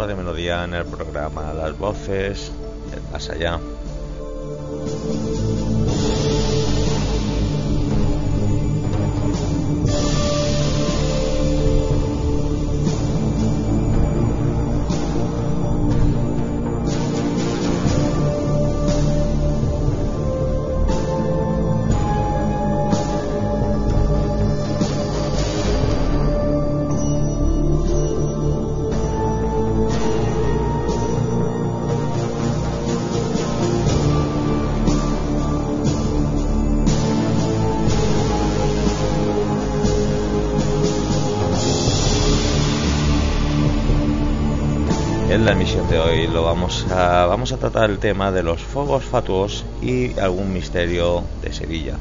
Radio Melodía en el programa Las Voces Más Allá. De hoy lo vamos a, vamos a tratar el tema de los fuegos fatuos y algún misterio de Sevilla.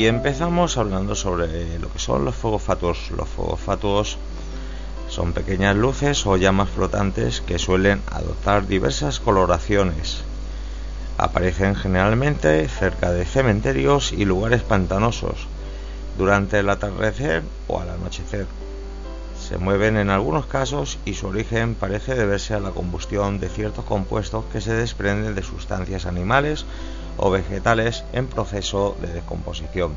Y empezamos hablando sobre lo que son los fuegos fatuos. Los fuegos fatuos son pequeñas luces o llamas flotantes que suelen adoptar diversas coloraciones. Aparecen generalmente cerca de cementerios y lugares pantanosos, durante el atardecer o al anochecer. Se mueven en algunos casos y su origen parece deberse a la combustión de ciertos compuestos que se desprenden de sustancias animales o vegetales en proceso de descomposición.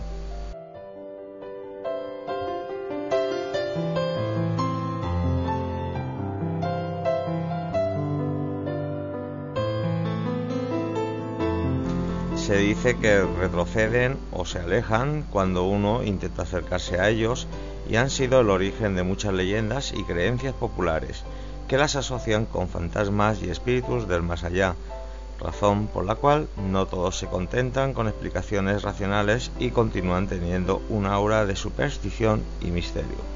Se dice que retroceden o se alejan cuando uno intenta acercarse a ellos y han sido el origen de muchas leyendas y creencias populares que las asocian con fantasmas y espíritus del más allá, razón por la cual no todos se contentan con explicaciones racionales y continúan teniendo una aura de superstición y misterio.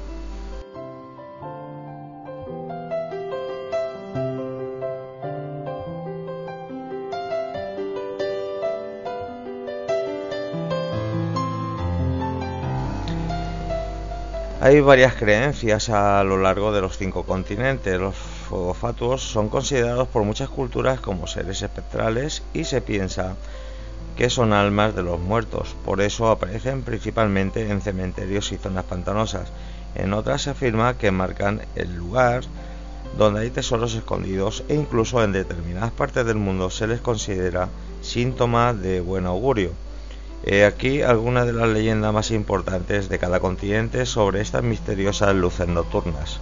Hay varias creencias a lo largo de los cinco continentes. Fuegos fatuos son considerados por muchas culturas como seres espectrales y se piensa que son almas de los muertos. Por eso aparecen principalmente en cementerios y zonas pantanosas. En otras se afirma que marcan el lugar donde hay tesoros escondidos e incluso en determinadas partes del mundo se les considera síntoma de buen augurio He aquí algunas de las leyendas más importantes de cada continente sobre estas misteriosas luces nocturnas.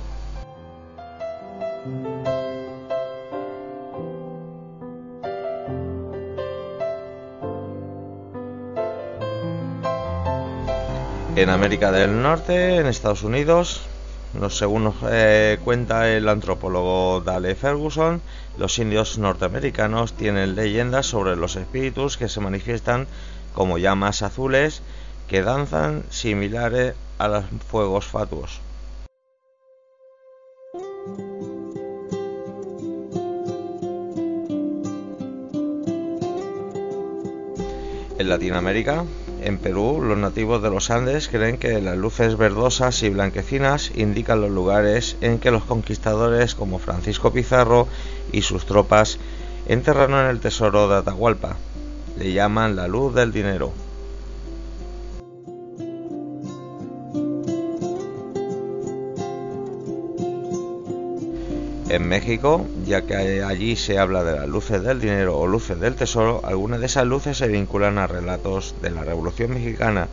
En América del Norte, en Estados Unidos, según nos eh, cuenta el antropólogo Dale Ferguson, los indios norteamericanos tienen leyendas sobre los espíritus que se manifiestan como llamas azules que danzan similares a los fuegos fatuos. En Latinoamérica, en Perú, los nativos de los Andes creen que las luces verdosas y blanquecinas indican los lugares en que los conquistadores como Francisco Pizarro y sus tropas enterraron el tesoro de Atahualpa. Le llaman la luz del dinero. En México, ya que allí se habla de las luces del dinero o luces del tesoro, algunas de esas luces se vinculan a relatos de la Revolución Mexicana.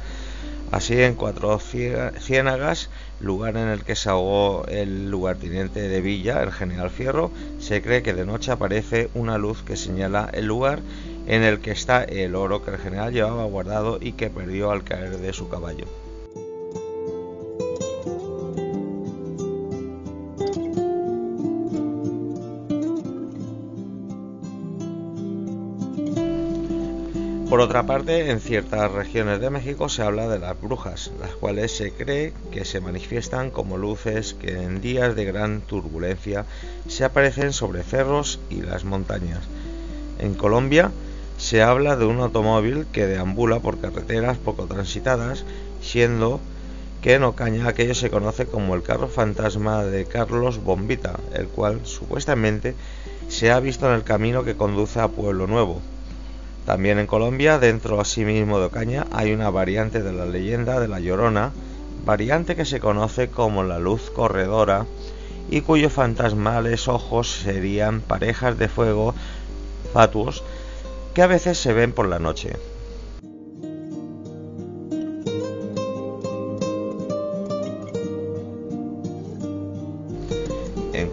Así, en Cuatro Ciénagas, lugar en el que se ahogó el lugarteniente de Villa, el general Fierro, se cree que de noche aparece una luz que señala el lugar en el que está el oro que el general llevaba guardado y que perdió al caer de su caballo. Por otra parte, en ciertas regiones de México se habla de las brujas, las cuales se cree que se manifiestan como luces que en días de gran turbulencia se aparecen sobre cerros y las montañas. En Colombia se habla de un automóvil que deambula por carreteras poco transitadas, siendo que en Ocaña aquello se conoce como el carro fantasma de Carlos Bombita, el cual supuestamente se ha visto en el camino que conduce a Pueblo Nuevo, también en Colombia, dentro asimismo de Ocaña, hay una variante de la leyenda de la Llorona, variante que se conoce como la luz corredora y cuyos fantasmales ojos serían parejas de fuego fatuos que a veces se ven por la noche.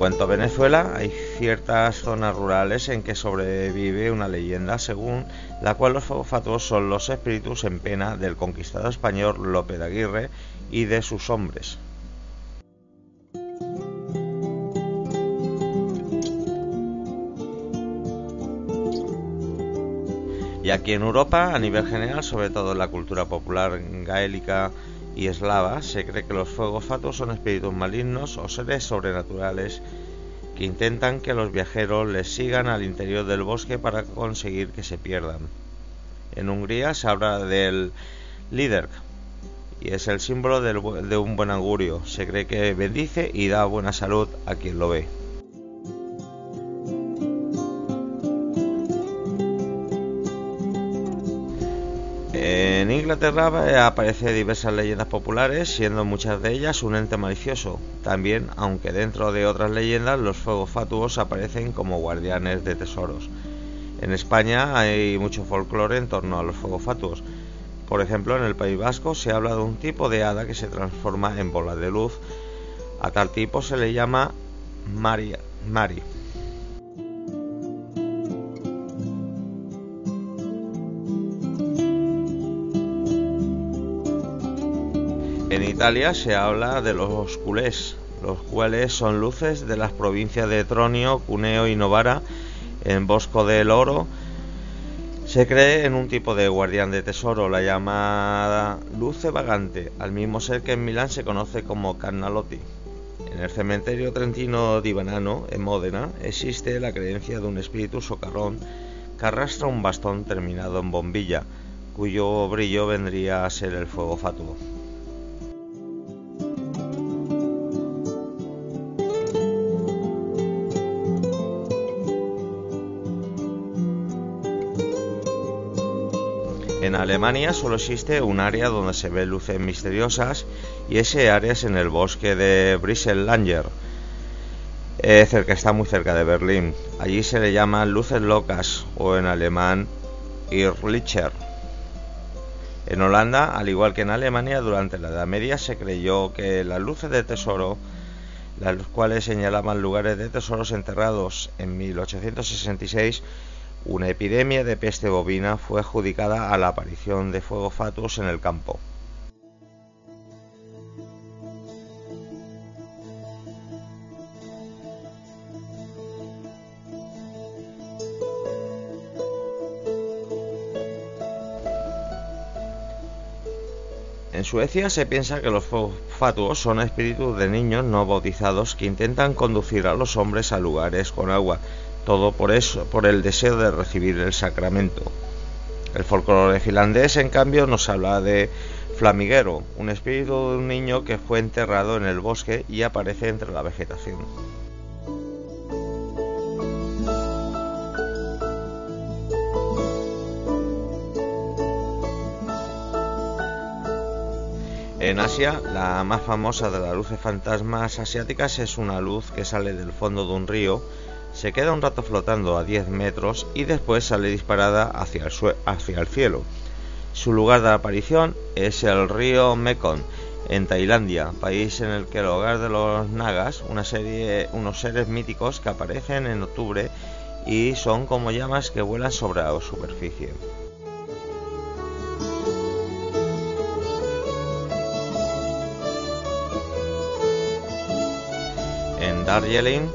Cuanto a Venezuela, hay ciertas zonas rurales en que sobrevive una leyenda según la cual los fatuos son los espíritus en pena del conquistador español Lope de Aguirre y de sus hombres. Y aquí en Europa, a nivel general, sobre todo en la cultura popular gaélica y eslava, se cree que los fuegos fatuos son espíritus malignos o seres sobrenaturales que intentan que los viajeros les sigan al interior del bosque para conseguir que se pierdan. En Hungría se habla del líder y es el símbolo de un buen augurio. Se cree que bendice y da buena salud a quien lo ve. Inglaterra eh, aparecen diversas leyendas populares, siendo muchas de ellas un ente malicioso. También, aunque dentro de otras leyendas, los fuegos fatuos aparecen como guardianes de tesoros. En España hay mucho folclore en torno a los fuegos fatuos. Por ejemplo, en el País Vasco se habla de un tipo de hada que se transforma en bola de luz. A tal tipo se le llama Mari. Italia se habla de los culés, los cuales son luces de las provincias de Tronio, Cuneo y Novara en Bosco del Oro. Se cree en un tipo de guardián de tesoro, la llamada luce vagante, al mismo ser que en Milán se conoce como Carnalotti. En el cementerio trentino di Banano, en Módena, existe la creencia de un espíritu socarrón que arrastra un bastón terminado en bombilla, cuyo brillo vendría a ser el fuego fatuo. En Alemania solo existe un área donde se ven luces misteriosas y ese área es en el bosque de Brisellanger, eh, cerca, está muy cerca de Berlín. Allí se le llaman luces locas o en alemán Irrlicher. En Holanda, al igual que en Alemania, durante la Edad Media se creyó que las luces de tesoro, las cuales señalaban lugares de tesoros enterrados en 1866, una epidemia de peste bovina fue adjudicada a la aparición de fuego fatuos en el campo. En Suecia se piensa que los fatuos son espíritus de niños no bautizados que intentan conducir a los hombres a lugares con agua, todo por eso, por el deseo de recibir el sacramento. El folclore finlandés, en cambio, nos habla de Flamiguero, un espíritu de un niño que fue enterrado en el bosque y aparece entre la vegetación. En Asia, la más famosa de las luces fantasmas asiáticas es una luz que sale del fondo de un río, se queda un rato flotando a 10 metros y después sale disparada hacia el, hacia el cielo. Su lugar de aparición es el río Mekong, en Tailandia, país en el que el hogar de los nagas, una serie, unos seres míticos que aparecen en octubre y son como llamas que vuelan sobre la superficie. Darjeeling,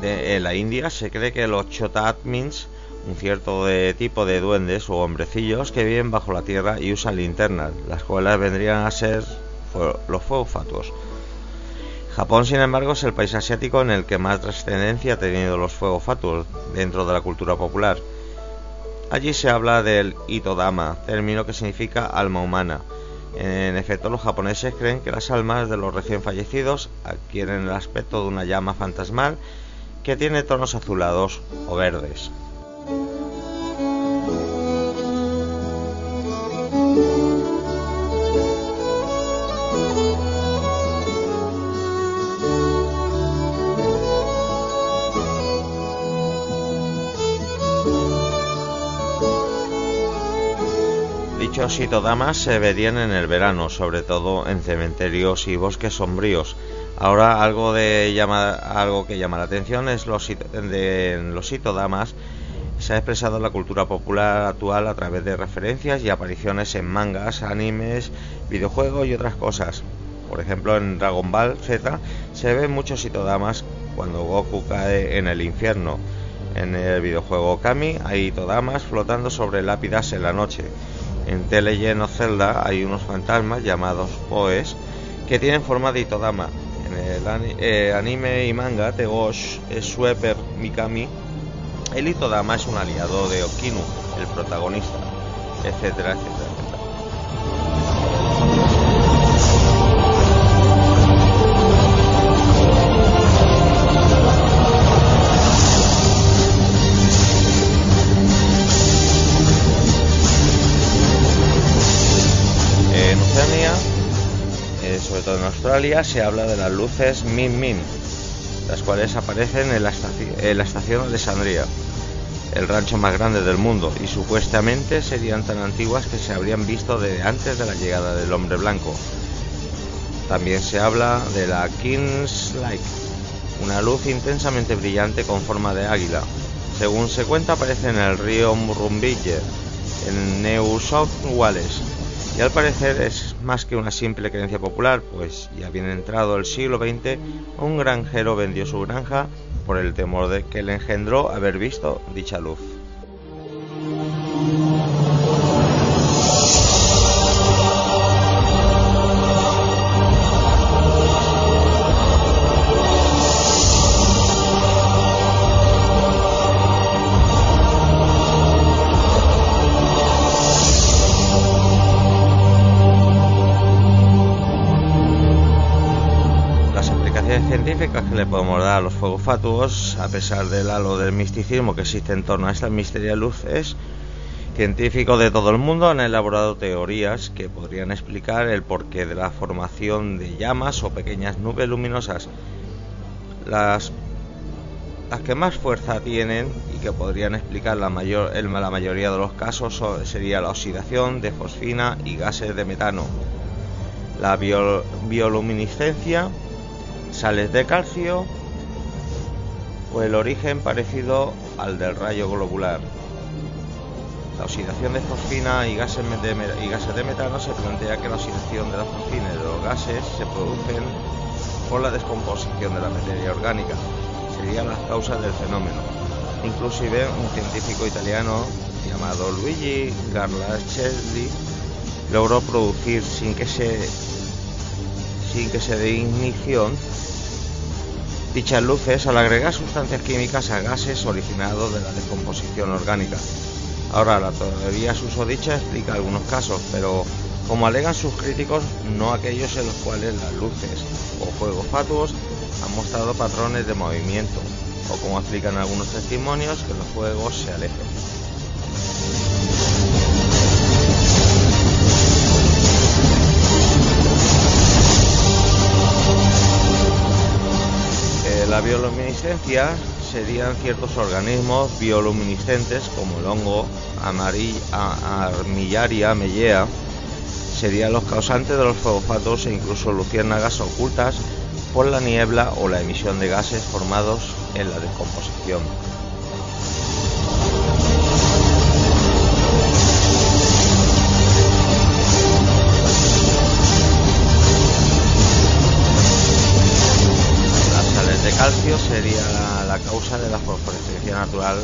de la India, se cree que los Chotatmins, un cierto tipo de duendes o hombrecillos que viven bajo la tierra y usan linternas, las cuales vendrían a ser los fuegos fatuos. Japón, sin embargo, es el país asiático en el que más trascendencia ha tenido los fuegos fatuos dentro de la cultura popular. Allí se habla del Itodama, término que significa alma humana, en efecto, los japoneses creen que las almas de los recién fallecidos adquieren el aspecto de una llama fantasmal que tiene tonos azulados o verdes. Dichos itodamas se verían en el verano, sobre todo en cementerios y bosques sombríos. Ahora algo, de algo que llama la atención es los, de, los se ha expresado la cultura popular actual a través de referencias y apariciones en mangas, animes, videojuegos y otras cosas. Por ejemplo, en Dragon Ball Z se ven muchos itodamas cuando Goku cae en el infierno. En el videojuego Kami hay itodamas flotando sobre lápidas en la noche. En The Legend of Zelda hay unos fantasmas llamados Oes que tienen forma de Itodama. En el eh, anime y manga Tegosh Sweeper Mikami, el Itodama es un aliado de Okinu, el protagonista, etcétera, etcétera. Australia se habla de las luces Min Min, las cuales aparecen en la, estación, de Alessandria, el rancho más grande del mundo, y supuestamente serían tan antiguas que se habrían visto desde antes de la llegada del hombre blanco. También se habla de la King's Light, una luz intensamente brillante con forma de águila. Según se cuenta, aparece en el río Murrumbidgee, en New South Wales, y al parecer es más que una simple creencia popular, pues ya bien entrado el siglo XX, un granjero vendió su granja por el temor de que le engendró haber visto dicha luz. Le podemos dar a los fuegos fatuos, a pesar del halo del misticismo que existe en torno a estas misterias luces, científicos de todo el mundo han elaborado teorías que podrían explicar el porqué de la formación de llamas o pequeñas nubes luminosas. Las, que más fuerza tienen y que podrían explicar la, mayor, la mayoría de los casos sería la oxidación de fosfina y gases de metano, la bioluminiscencia, sales de calcio o el origen parecido al del rayo globular. La oxidación de fosfina y gases de, metano se plantea que la oxidación de la fosfina y de los gases se producen por la descomposición de la materia orgánica. Serían las causas del fenómeno. Inclusive un científico italiano llamado Luigi Garlacelli logró producir sin que se sin que se dé ignición dichas luces al agregar sustancias químicas a gases originados de la descomposición orgánica. Ahora, la teoría susodicha explica algunos casos, pero como alegan sus críticos, no aquellos en los cuales las luces o fuegos fatuos han mostrado patrones de movimiento, o como explican algunos testimonios, que los fuegos se alejen. Bioluminiscencia serían ciertos organismos bioluminiscentes como el hongo Armillaria mellea, serían los causantes de los fogofatos e incluso luciérnagas ocultas por la niebla o la emisión de gases formados en la descomposición. Sería la, causa de la fosforescencia natural,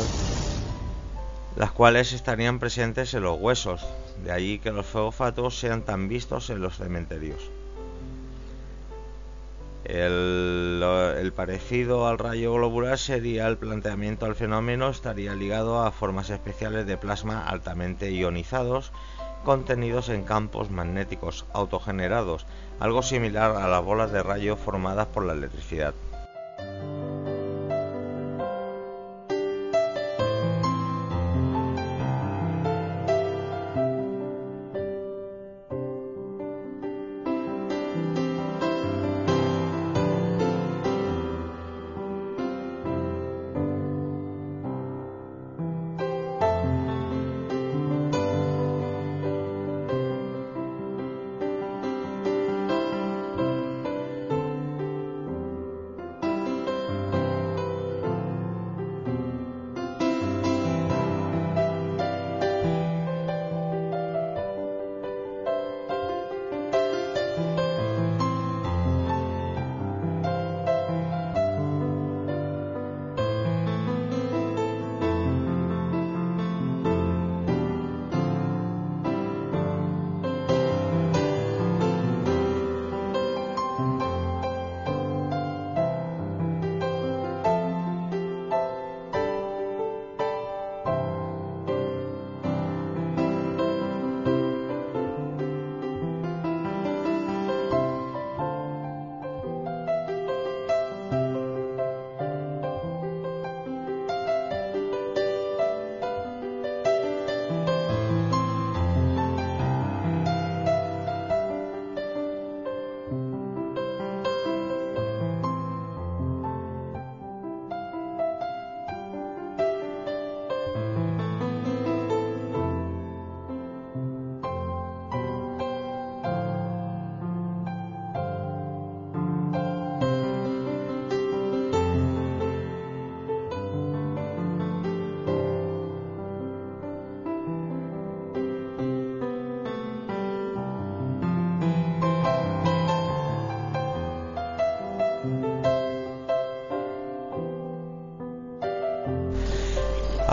las cuales estarían presentes en los huesos, de allí que los feofatos sean tan vistos en los cementerios. El, el, parecido al rayo globular sería el planteamiento al fenómeno, estaría ligado a formas especiales de plasma altamente ionizados contenidos en campos magnéticos autogenerados, algo similar a las bolas de rayo formadas por la electricidad.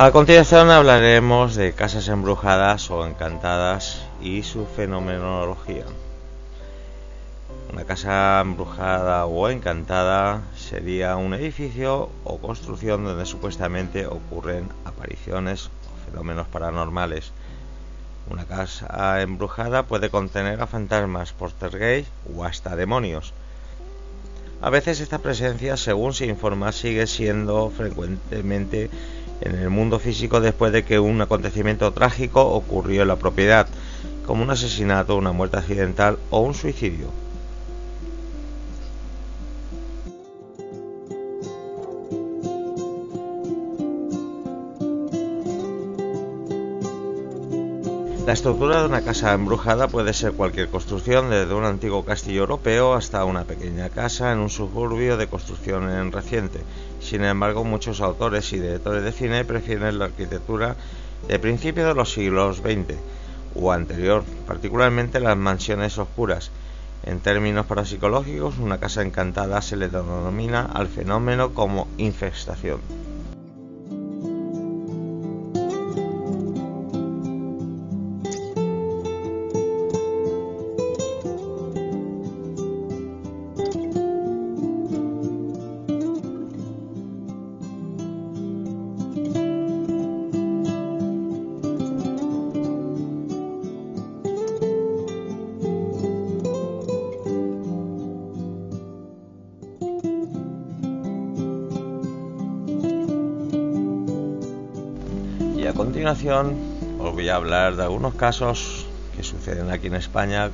A continuación hablaremos de casas embrujadas o encantadas y su fenomenología. Una casa embrujada o encantada sería un edificio o construcción donde supuestamente ocurren apariciones o fenómenos paranormales. Una casa embrujada puede contener a fantasmas, poltergeist o hasta demonios. A veces esta presencia, según se informa, sigue siendo frecuentemente en el mundo físico después de que un acontecimiento trágico ocurrió en la propiedad, como un asesinato, una muerte accidental o un suicidio. Estructura de una casa embrujada puede ser cualquier construcción, desde un antiguo castillo europeo hasta una pequeña casa en un suburbio de construcción reciente. Sin embargo, muchos autores y directores de cine prefieren la arquitectura de principios de los siglos XX o anterior, particularmente las mansiones oscuras. En términos parapsicológicos, una casa encantada se le denomina al fenómeno como infestación. Continuación os voy a hablar de algunos casos que suceden aquí en España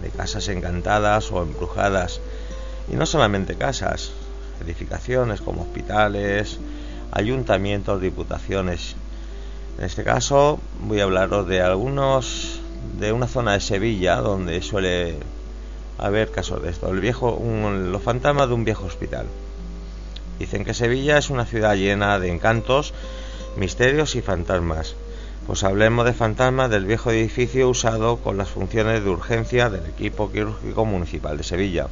de casas encantadas o embrujadas. Y no solamente casas, edificaciones como hospitales, ayuntamientos, diputaciones. En este caso voy a hablaros de algunos de una zona de Sevilla donde suele haber casos de esto. El viejo, los fantasmas de un viejo hospital. Dicen que Sevilla es una ciudad llena de encantos Misterios y fantasmas. Pues hablemos de fantasmas del viejo edificio usado con las funciones de urgencia del equipo quirúrgico municipal de Sevilla.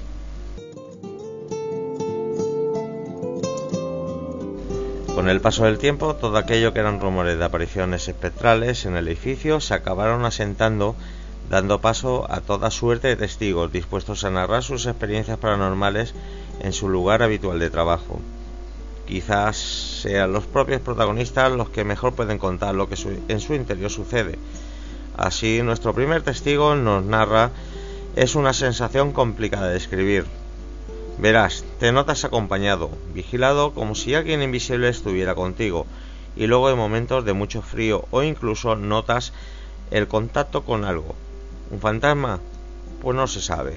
Con el paso del tiempo, todo aquello que eran rumores de apariciones espectrales en el edificio se acabaron asentando, dando paso a toda suerte de testigos dispuestos a narrar sus experiencias paranormales en su lugar habitual de trabajo. Quizás sean los propios protagonistas los que mejor pueden contar lo que en su interior sucede. Así, nuestro primer testigo nos narra es una sensación complicada de describir. Verás, te notas acompañado, vigilado como si alguien invisible estuviera contigo, y luego en momentos de mucho frío o incluso notas el contacto con algo. ¿Un fantasma? Pues no se sabe,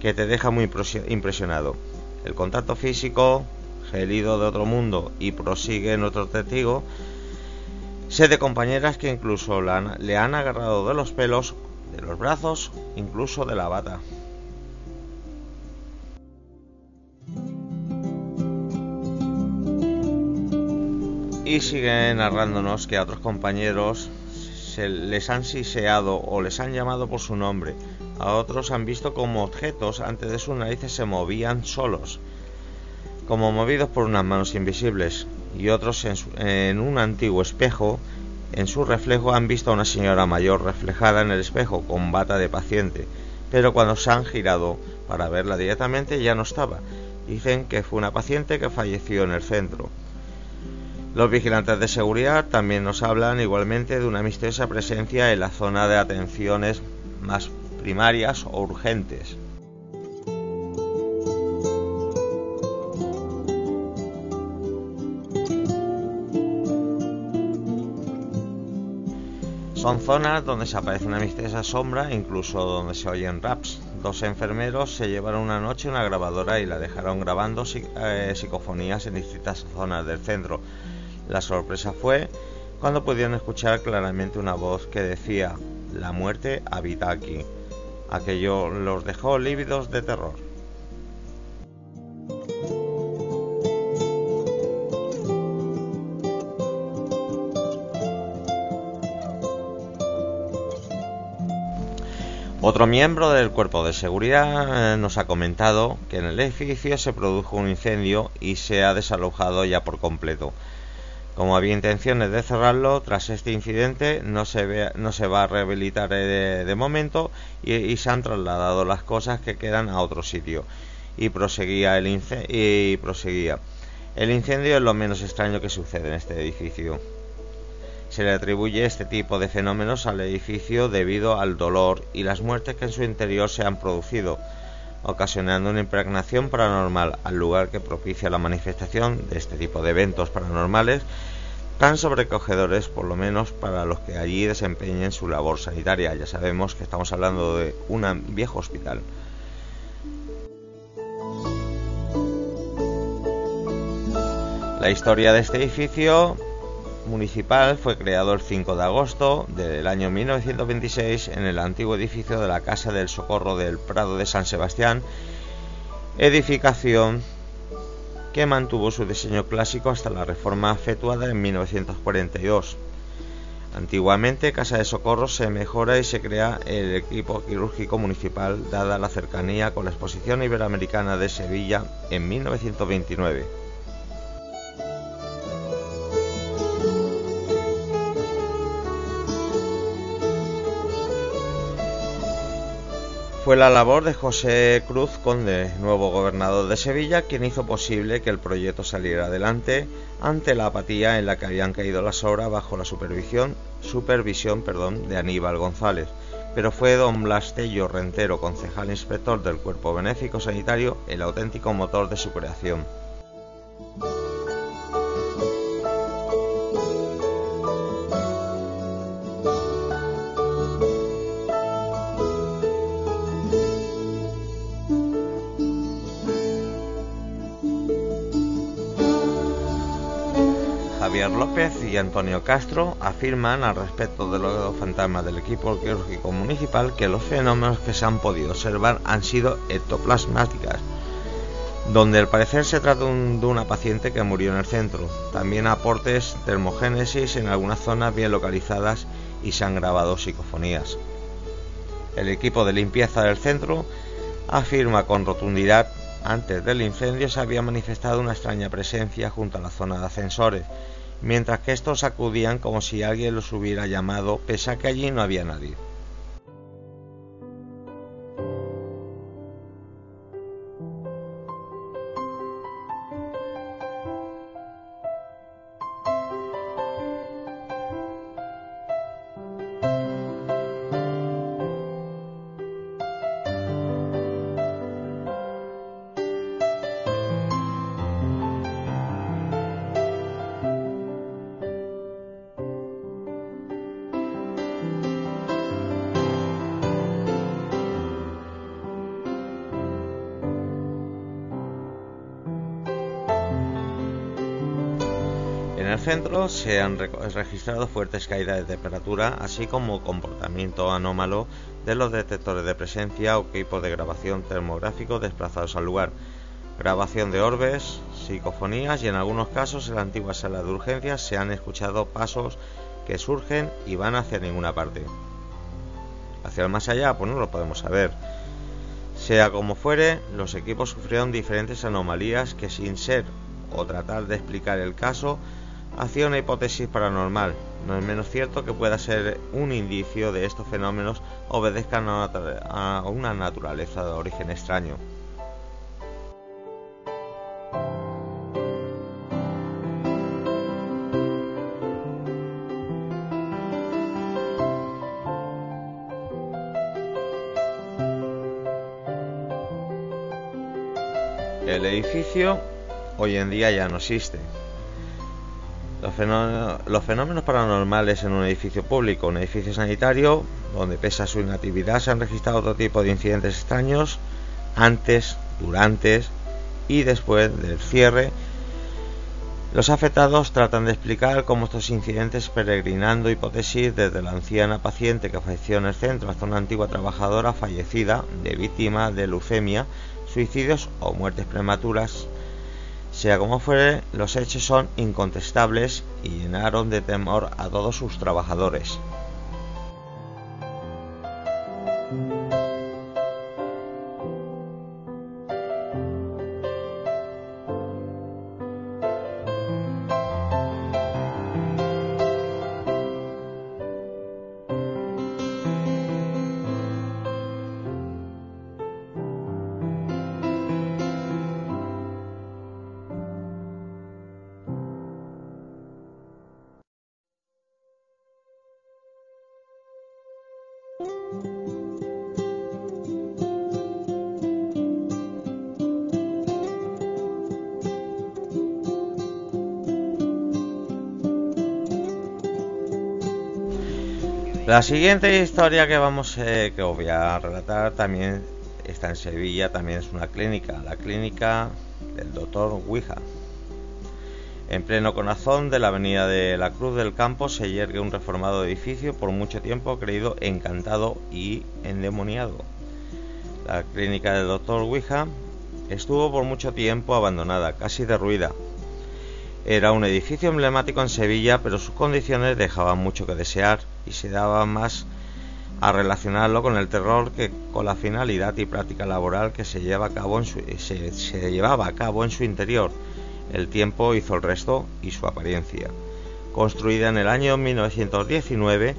que te deja muy impresionado. El contacto físico, gelido de otro mundo y prosigue nuestro testigo, sé de compañeras que incluso le han agarrado de los pelos, de los brazos, incluso de la bata. Y sigue narrándonos que a otros compañeros se les han siseado o les han llamado por su nombre. A otros han visto como objetos antes de sus narices se movían solos como movidos por unas manos invisibles, y otros en, un antiguo espejo, en su reflejo han visto a una señora mayor reflejada en el espejo con bata de paciente, pero cuando se han girado para verla directamente ya no estaba. Dicen que fue una paciente que falleció en el centro. Los vigilantes de seguridad también nos hablan igualmente de una misteriosa presencia en la zona de atenciones más primarias o urgentes. Son zonas donde se aparece una misteriosa sombra, incluso donde se oyen raps. Dos enfermeros se llevaron una noche una grabadora y la dejaron grabando eh, psicofonías en distintas zonas del centro. La sorpresa fue cuando pudieron escuchar claramente una voz que decía, la muerte habita aquí. Aquello los dejó lívidos de terror. Otro miembro del cuerpo de seguridad eh, nos ha comentado que en el edificio se produjo un incendio y se ha desalojado ya por completo. Como había intenciones de cerrarlo, tras este incidente no se, no se va a rehabilitar eh, de, momento y, se han trasladado las cosas que quedan a otro sitio. Y proseguía, el y proseguía. El incendio es lo menos extraño que sucede en este edificio. Se le atribuye este tipo de fenómenos al edificio debido al dolor y las muertes que en su interior se han producido, ocasionando una impregnación paranormal al lugar que propicia la manifestación de este tipo de eventos paranormales tan sobrecogedores por lo menos para los que allí desempeñen su labor sanitaria. Ya sabemos que estamos hablando de un viejo hospital. La historia de este edificio municipal fue creado el 5 de agosto del año 1926 en el antiguo edificio de la Casa del Socorro del Prado de San Sebastián, edificación que mantuvo su diseño clásico hasta la reforma efectuada en 1942. Antiguamente, Casa de Socorro se mejora y se crea el equipo quirúrgico municipal, dada la cercanía con la Exposición Iberoamericana de Sevilla en 1929. Fue la labor de José Cruz Conde, nuevo gobernador de Sevilla, quien hizo posible que el proyecto saliera adelante ante la apatía en la que habían caído las obras bajo la supervisión, supervisión perdón, de Aníbal González. Pero fue don Blas Tello Rentero, concejal inspector del Cuerpo Benéfico Sanitario, el auténtico motor de su creación. Javier López y Antonio Castro afirman al respecto de los fantasmas del equipo quirúrgico municipal que los fenómenos que se han podido observar han sido ectoplasmáticas, donde al parecer se trata de una paciente que murió en el centro. También aportes termogénesis en algunas zonas bien localizadas y se han grabado psicofonías. El equipo de limpieza del centro afirma con rotundidad antes del incendio se había manifestado una extraña presencia junto a la zona de ascensores, mientras que estos acudían como si alguien los hubiera llamado, pese a que allí no había nadie. En el centro se han registrado fuertes caídas de temperatura, así como comportamiento anómalo de los detectores de presencia o equipos de grabación termográfico desplazados al lugar, grabación de orbes, psicofonías y en algunos casos en la antigua sala de urgencias se han escuchado pasos que surgen y van hacia ninguna parte. Hacia el más allá, pues no lo podemos saber. Sea como fuere, los equipos sufrieron diferentes anomalías que sin ser o tratar de explicar el caso, hacía una hipótesis paranormal. No es menos cierto que pueda ser un indicio de estos fenómenos obedezcan a una naturaleza de origen extraño. El edificio hoy en día ya no existe. Los fenómenos, paranormales en un edificio público, un edificio sanitario, donde pese a su inactividad se han registrado otro tipo de incidentes extraños antes, durante y después del cierre. Los afectados tratan de explicar cómo estos incidentes, peregrinando hipótesis desde la anciana paciente que falleció en el centro hasta una antigua trabajadora fallecida de víctima de leucemia, suicidios o muertes prematuras, sea como fuere, los hechos son incontestables y llenaron de temor a todos sus trabajadores. La siguiente historia que vamos eh, que os voy a relatar también está en Sevilla, también es una clínica, la clínica del doctor Ouija. En pleno corazón de la avenida de la Cruz del Campo se yergue un reformado edificio por mucho tiempo creído encantado y endemoniado. La clínica del doctor Ouija estuvo por mucho tiempo abandonada, casi derruida. Era un edificio emblemático en Sevilla, pero sus condiciones dejaban mucho que desear y se daba más a relacionarlo con el terror que con la finalidad y práctica laboral que se, lleva a cabo en su, se llevaba a cabo en su interior el tiempo hizo el resto y su apariencia. Construida en el año 1919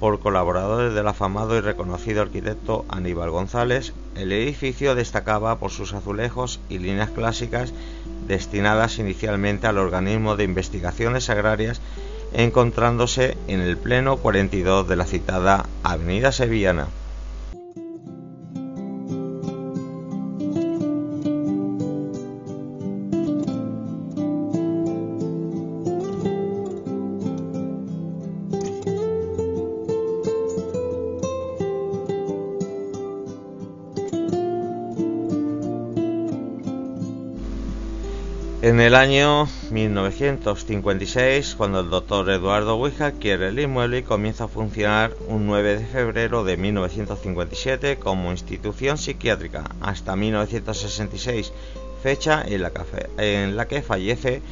por colaboradores del afamado y reconocido arquitecto Aníbal González, el edificio destacaba por sus azulejos y líneas clásicas destinadas inicialmente al organismo de investigaciones agrarias, encontrándose en el pleno 42 de la citada Avenida Sevillana. El año 1956, cuando el doctor Eduardo Ouija quiere el inmueble y comienza a funcionar un 9 de febrero de 1957 como institución psiquiátrica, hasta 1966, fecha en la que, fallece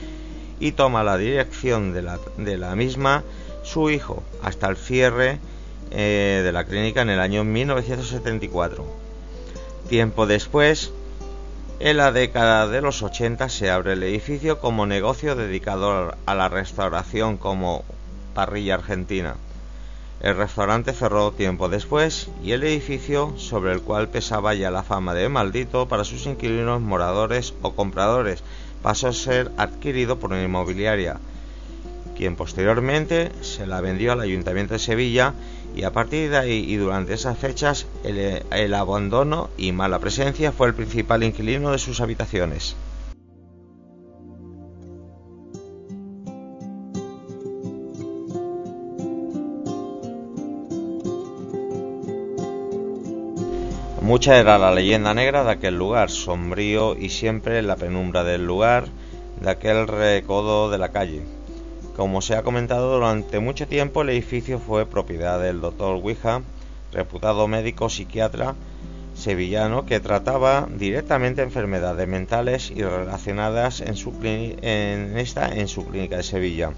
y toma la dirección de la, misma su hijo, hasta el cierre eh, de la clínica en el año 1974. Tiempo después, en la década de los 80 se abre el edificio como negocio dedicado a la restauración como parrilla argentina. El restaurante cerró tiempo después y el edificio, sobre el cual pesaba ya la fama de maldito para sus inquilinos, moradores o compradores, pasó a ser adquirido por una inmobiliaria, quien posteriormente se la vendió al Ayuntamiento de Sevilla y a partir de ahí y durante esas fechas el, abandono y mala presencia fue el principal inquilino de sus habitaciones. Mucha era la leyenda negra de aquel lugar, sombrío y siempre en la penumbra del lugar, de aquel recodo de la calle. Como se ha comentado, durante mucho tiempo el edificio fue propiedad del doctor Ouija, reputado médico psiquiatra sevillano que trataba directamente enfermedades mentales y relacionadas en, su en su clínica de Sevilla.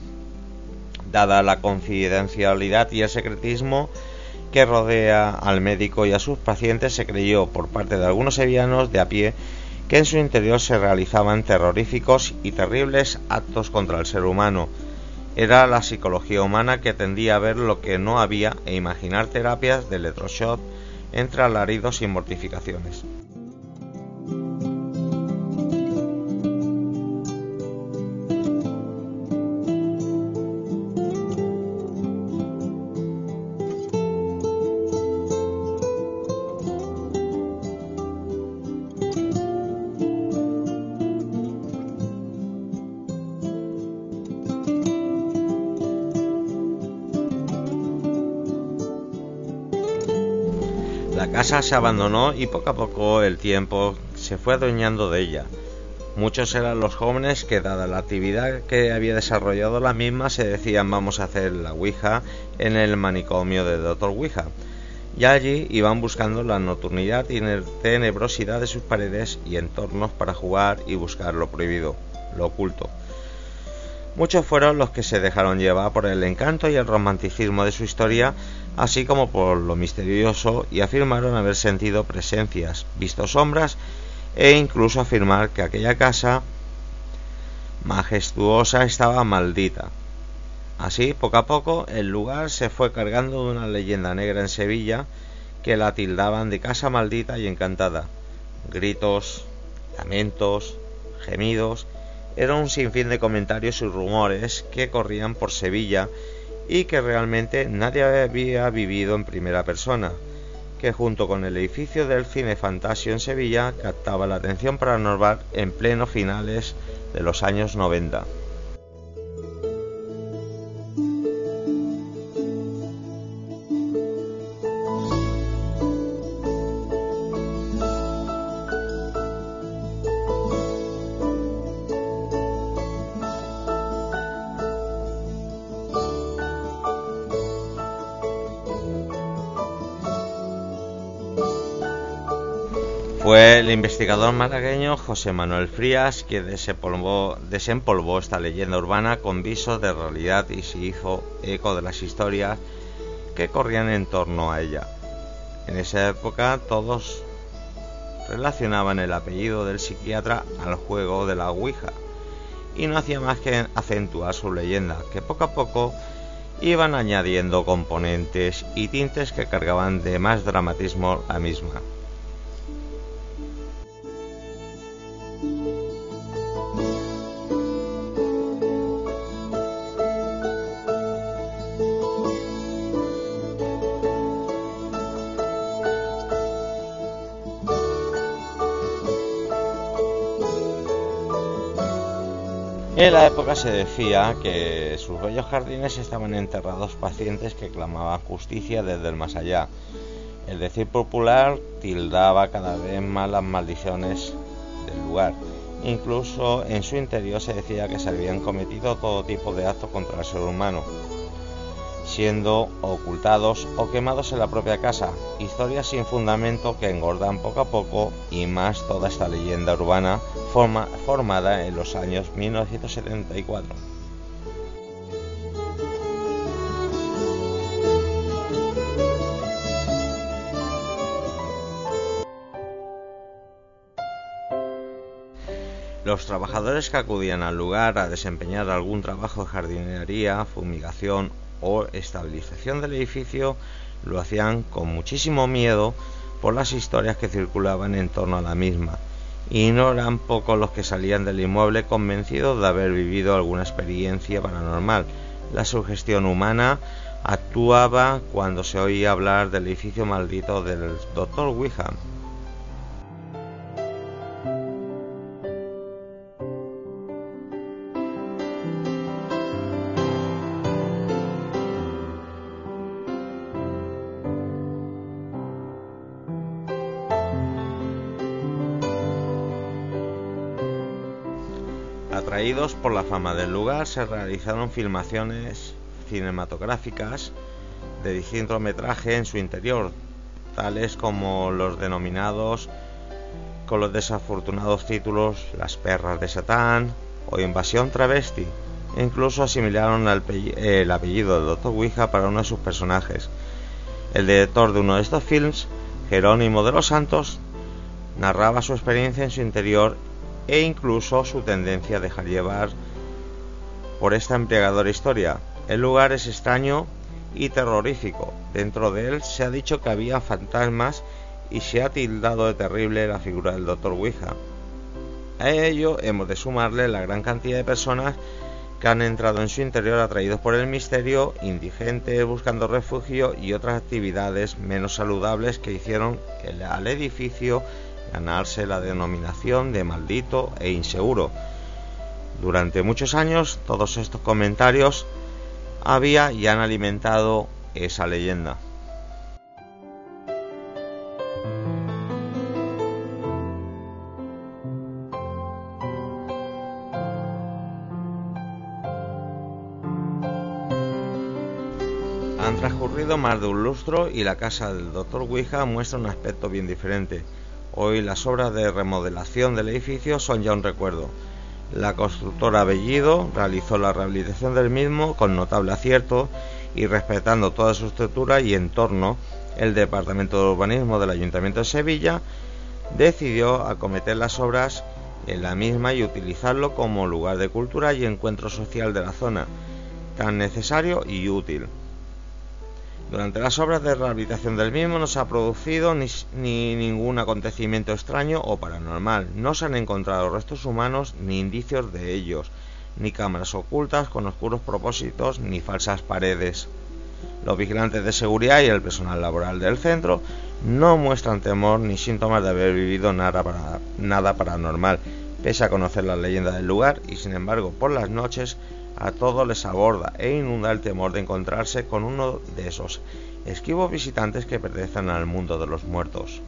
Dada la confidencialidad y el secretismo que rodea al médico y a sus pacientes, se creyó por parte de algunos sevillanos de a pie que en su interior se realizaban terroríficos y terribles actos contra el ser humano, era la psicología humana que tendía a ver lo que no había e imaginar terapias de electroshock entre alaridos y mortificaciones. Se abandonó y poco a poco el tiempo se fue adueñando de ella. Muchos eran los jóvenes que, dada la actividad que había desarrollado la misma, se decían vamos a hacer la Ouija en el manicomio de Doctor Ouija. Y allí iban buscando la nocturnidad y tenebrosidad de sus paredes y entornos para jugar y buscar lo prohibido, lo oculto. Muchos fueron los que se dejaron llevar por el encanto y el romanticismo de su historia, así como por lo misterioso, y afirmaron haber sentido presencias, visto sombras e incluso afirmar que aquella casa majestuosa estaba maldita. Así, poco a poco, el lugar se fue cargando de una leyenda negra en Sevilla que la tildaban de casa maldita y encantada. Gritos, lamentos, gemidos era un sinfín de comentarios y rumores que corrían por Sevilla y que realmente nadie había vivido en primera persona, que junto con el edificio del Cine Fantasio en Sevilla captaba la atención paranormal en pleno finales de los años 90. Fue el investigador malagueño José Manuel Frías quien desempolvó, esta leyenda urbana con visos de realidad y se hizo eco de las historias que corrían en torno a ella. En esa época todos relacionaban el apellido del psiquiatra al juego de la Ouija y no hacía más que acentuar su leyenda, que poco a poco iban añadiendo componentes y tintes que cargaban de más dramatismo a misma. En la época se decía que sus bellos jardines estaban enterrados pacientes que clamaban justicia desde el más allá. El decir popular tildaba cada vez más las maldiciones del lugar. Incluso en su interior se decía que se habían cometido todo tipo de actos contra el ser humano siendo ocultados o quemados en la propia casa, historias sin fundamento que engordan poco a poco y más toda esta leyenda urbana formada en los años 1974. Los trabajadores que acudían al lugar a desempeñar algún trabajo de jardinería, fumigación o estabilización del edificio lo hacían con muchísimo miedo por las historias que circulaban en torno a la misma, y no eran pocos los que salían del inmueble convencidos de haber vivido alguna experiencia paranormal. La sugestión humana actuaba cuando se oía hablar del edificio maldito del Dr. Wiham, fama del lugar, se realizaron filmaciones cinematográficas de distinto metraje en su interior, tales como los denominados con los desafortunados títulos Las perras de Satán o Invasión Travesti. incluso asimilaron el apellido de Dr. Ouija para uno de sus personajes. El director de uno de estos films, Jerónimo de los Santos, narraba su experiencia en su interior e incluso su tendencia a dejar llevar por esta embriagadora historia. El lugar es extraño y terrorífico. Dentro de él se ha dicho que había fantasmas y se ha tildado de terrible la figura del Dr. Ouija. A ello hemos de sumarle la gran cantidad de personas que han entrado en su interior atraídos por el misterio, indigentes buscando refugio y otras actividades menos saludables que hicieron al edificio ganarse la denominación de maldito e inseguro. Durante muchos años todos estos comentarios había y han alimentado esa leyenda. Han transcurrido más de un lustro y la casa del Dr. Ouija muestra un aspecto bien diferente. Hoy las obras de remodelación del edificio son ya un recuerdo. La constructora Bellido realizó la rehabilitación del mismo con notable acierto y respetando toda su estructura y entorno, el Departamento de Urbanismo del Ayuntamiento de Sevilla decidió acometer las obras en la misma y utilizarlo como lugar de cultura y encuentro social de la zona, tan necesario y útil. Durante las obras de rehabilitación del mismo no se ha producido ni, ningún acontecimiento extraño o paranormal. No se han encontrado restos humanos ni indicios de ellos, ni cámaras ocultas con oscuros propósitos ni falsas paredes. Los vigilantes de seguridad y el personal laboral del centro no muestran temor ni síntomas de haber vivido nada, paranormal, pese a conocer la leyenda del lugar y sin embargo por las noches a todos les aborda e inunda el temor de encontrarse con uno de esos esquivos visitantes que pertenecen al mundo de los muertos.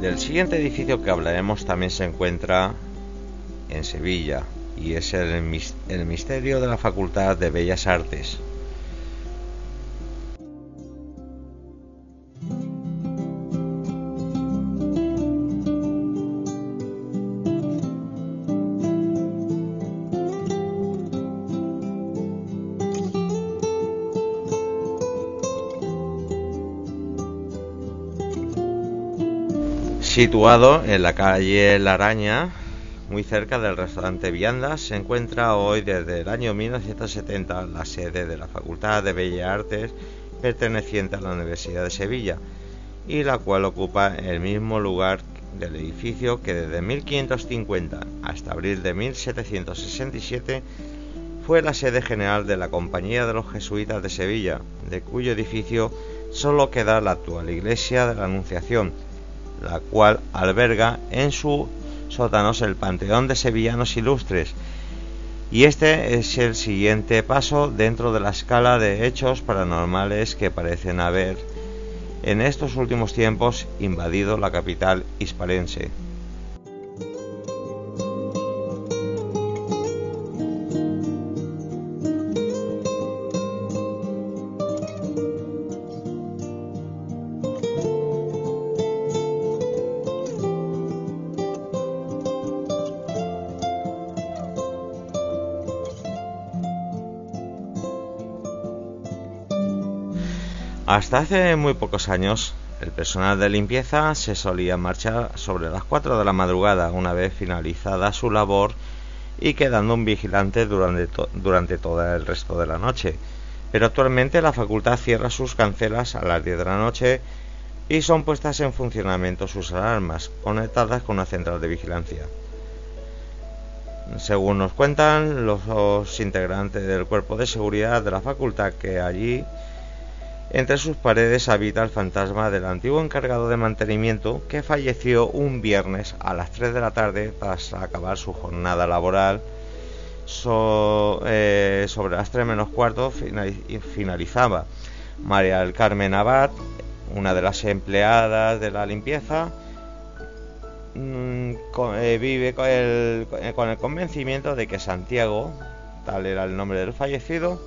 Del siguiente edificio que hablaremos también se encuentra en Sevilla y es el, el Misterio de la Facultad de Bellas Artes. Situado en la calle La Araña, muy cerca del restaurante Viandas, se encuentra hoy desde el año 1970 la sede de la Facultad de Bellas Artes perteneciente a la Universidad de Sevilla y la cual ocupa el mismo lugar del edificio que desde 1550 hasta abril de 1767 fue la sede general de la Compañía de los Jesuitas de Sevilla, de cuyo edificio solo queda la actual iglesia de la Anunciación, la cual alberga en su sótanos el Panteón de Sevillanos Ilustres. Y este es el siguiente paso dentro de la escala de hechos paranormales que parecen haber en estos últimos tiempos invadido la capital hispalense. Hasta hace muy pocos años, el personal de limpieza se solía marchar sobre las 4 de la madrugada una vez finalizada su labor y quedando un vigilante durante, durante todo el resto de la noche. Pero actualmente la facultad cierra sus cancelas a las 10 de la noche y son puestas en funcionamiento sus alarmas, conectadas con una central de vigilancia. Según nos cuentan los integrantes del cuerpo de seguridad de la facultad que allí entre sus paredes habita el fantasma del antiguo encargado de mantenimiento que falleció un viernes a las 3 de la tarde tras acabar su jornada laboral. Eh, sobre las 3 menos cuarto finalizaba. María del Carmen Abad, una de las empleadas de la limpieza, mm, eh, vive con el, con el convencimiento de que Santiago, tal era el nombre del fallecido,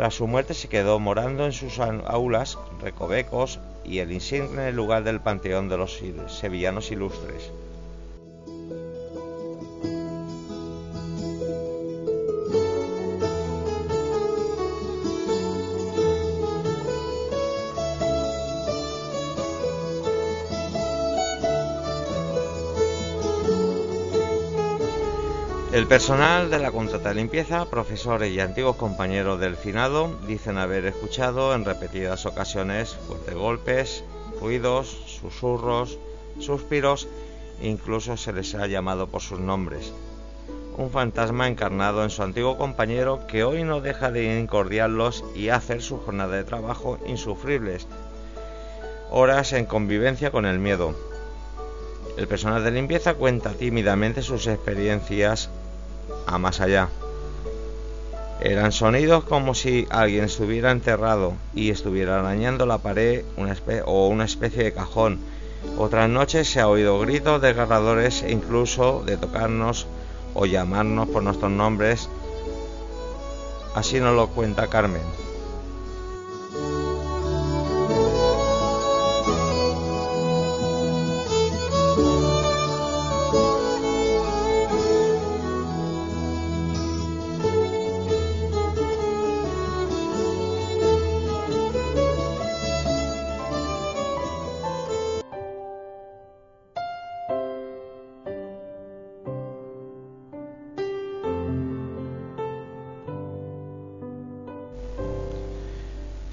tras su muerte se quedó morando en sus aulas, recovecos y el insigne lugar del panteón de los sevillanos ilustres. El personal de la contrata de limpieza, profesores y antiguos compañeros del finado, dicen haber escuchado en repetidas ocasiones fuertes golpes, ruidos, susurros, suspiros, incluso se les ha llamado por sus nombres. Un fantasma encarnado en su antiguo compañero que hoy no deja de incordiarlos y hacer su jornada de trabajo insufribles. Horas en convivencia con el miedo, el personal de limpieza cuenta tímidamente sus experiencias a más allá. Eran sonidos como si alguien estuviera enterrado y estuviera arañando la pared o una especie de cajón. Otras noches se ha oído gritos desgarradores e incluso de tocarnos o llamarnos por nuestros nombres. Así nos lo cuenta Carmen.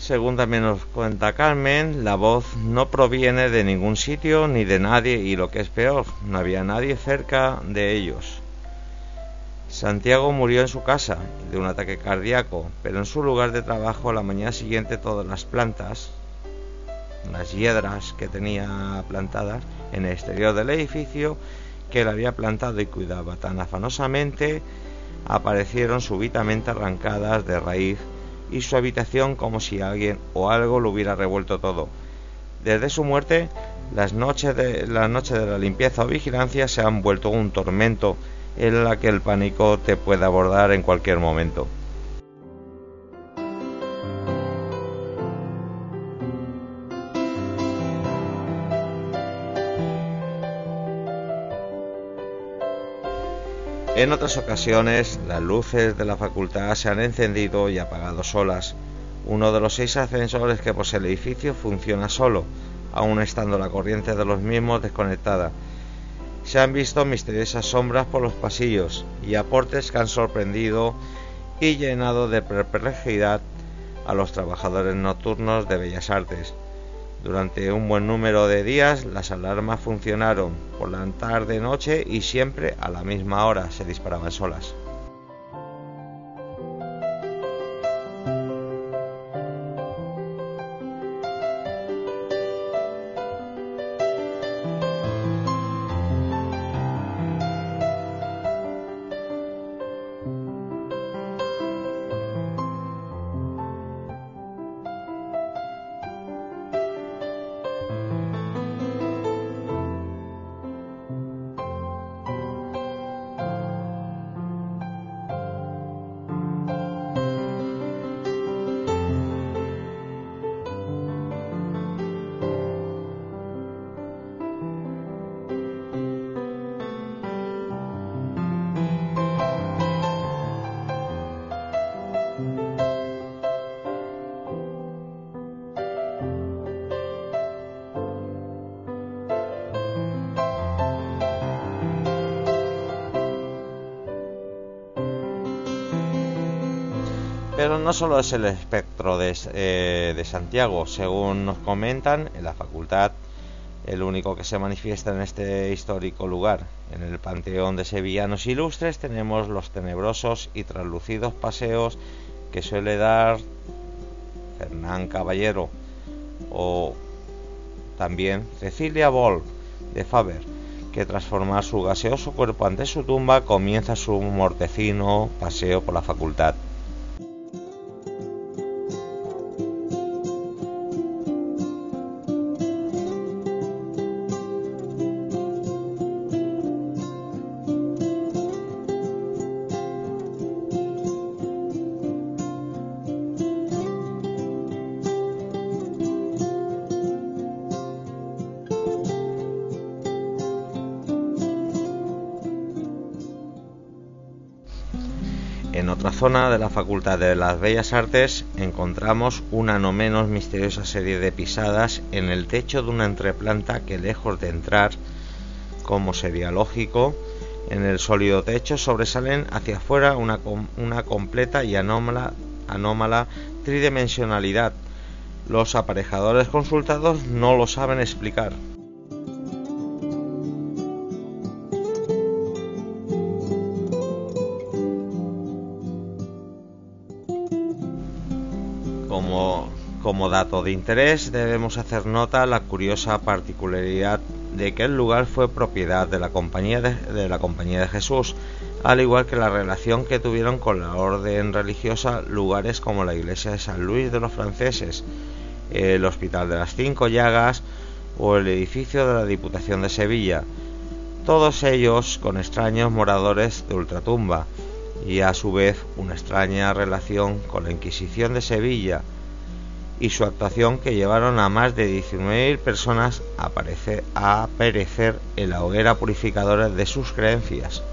Según también nos cuenta Carmen, la voz no proviene de ningún sitio ni de nadie y lo que es peor, no había nadie cerca de ellos. Santiago murió en su casa de un ataque cardíaco, pero en su lugar de trabajo la mañana siguiente todas las plantas, las hiedras que tenía plantadas en el exterior del edificio, que él había plantado y cuidaba tan afanosamente, aparecieron súbitamente arrancadas de raíz y su habitación como si alguien o algo lo hubiera revuelto todo. Desde su muerte, las noches de, las noches de la limpieza o vigilancia se han vuelto un tormento en la que el pánico te puede abordar en cualquier momento. En otras ocasiones, las luces de la facultad se han encendido y apagado solas. Uno de los seis ascensores que posee el edificio funciona solo, aun estando la corriente de los mismos desconectada. Se han visto misteriosas sombras por los pasillos y aportes que han sorprendido y llenado de perplejidad a los trabajadores nocturnos de Bellas Artes. Durante un buen número de días las alarmas funcionaron por la tarde noche y siempre a la misma hora se disparaban solas. Solo es el espectro eh, de, Santiago, según nos comentan, en la facultad el único que se manifiesta en este histórico lugar. En el Panteón de Sevillanos Ilustres tenemos los tenebrosos y traslucidos paseos que suele dar Fernán Caballero o también Cecilia Boll de Faber, que tras formar su gaseoso cuerpo ante su tumba comienza su mortecino paseo por la facultad. De la Facultad de las Bellas Artes encontramos una no menos misteriosa serie de pisadas en el techo de una entreplanta que lejos de entrar, como sería lógico, en el sólido techo sobresalen hacia afuera una, una completa y anómala, anómala tridimensionalidad. Los aparejadores consultados no lo saben explicar. De interés debemos hacer nota la curiosa particularidad de que el lugar fue propiedad de la compañía de, la compañía de Jesús, al igual que la relación que tuvieron con la orden religiosa lugares como la iglesia de San Luis de los franceses, el Hospital de las Cinco Llagas o el edificio de la Diputación de Sevilla, todos ellos con extraños moradores de ultratumba y a su vez una extraña relación con la Inquisición de Sevilla y su actuación que llevaron a más de 19.000 personas a, a perecer en la hoguera purificadora de sus creencias.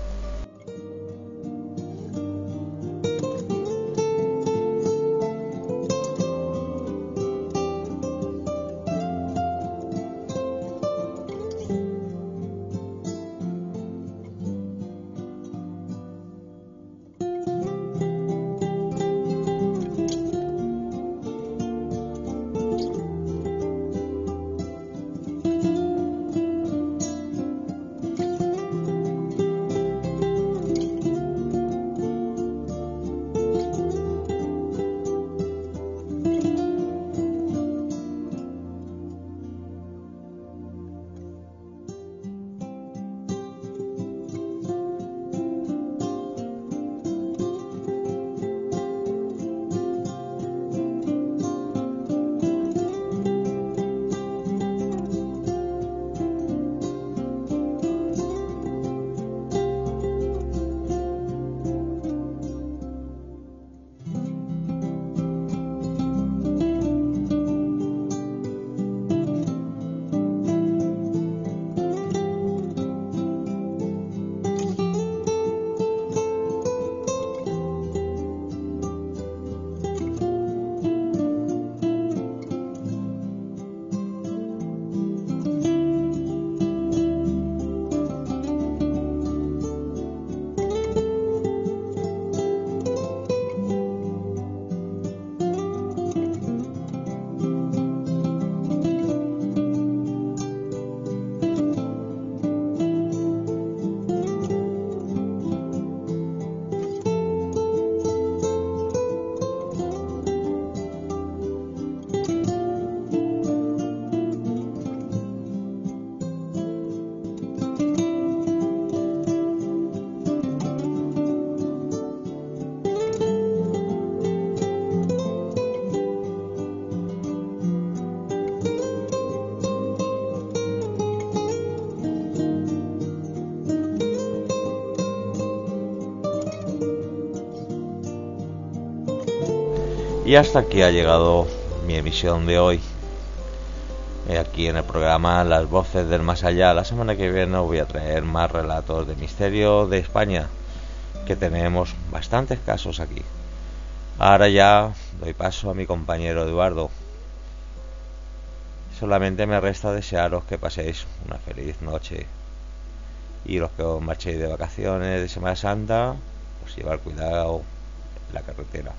Y hasta aquí ha llegado mi emisión de hoy. Eh, aquí en el programa Las Voces del Más Allá. La semana que viene os voy a traer más relatos de misterio de España, que tenemos bastantes casos aquí. Ahora ya doy paso a mi compañero Eduardo. Solamente me resta desearos que paséis una feliz noche. Y los que os marchéis de vacaciones de Semana Santa, pues llevar cuidado en la carretera.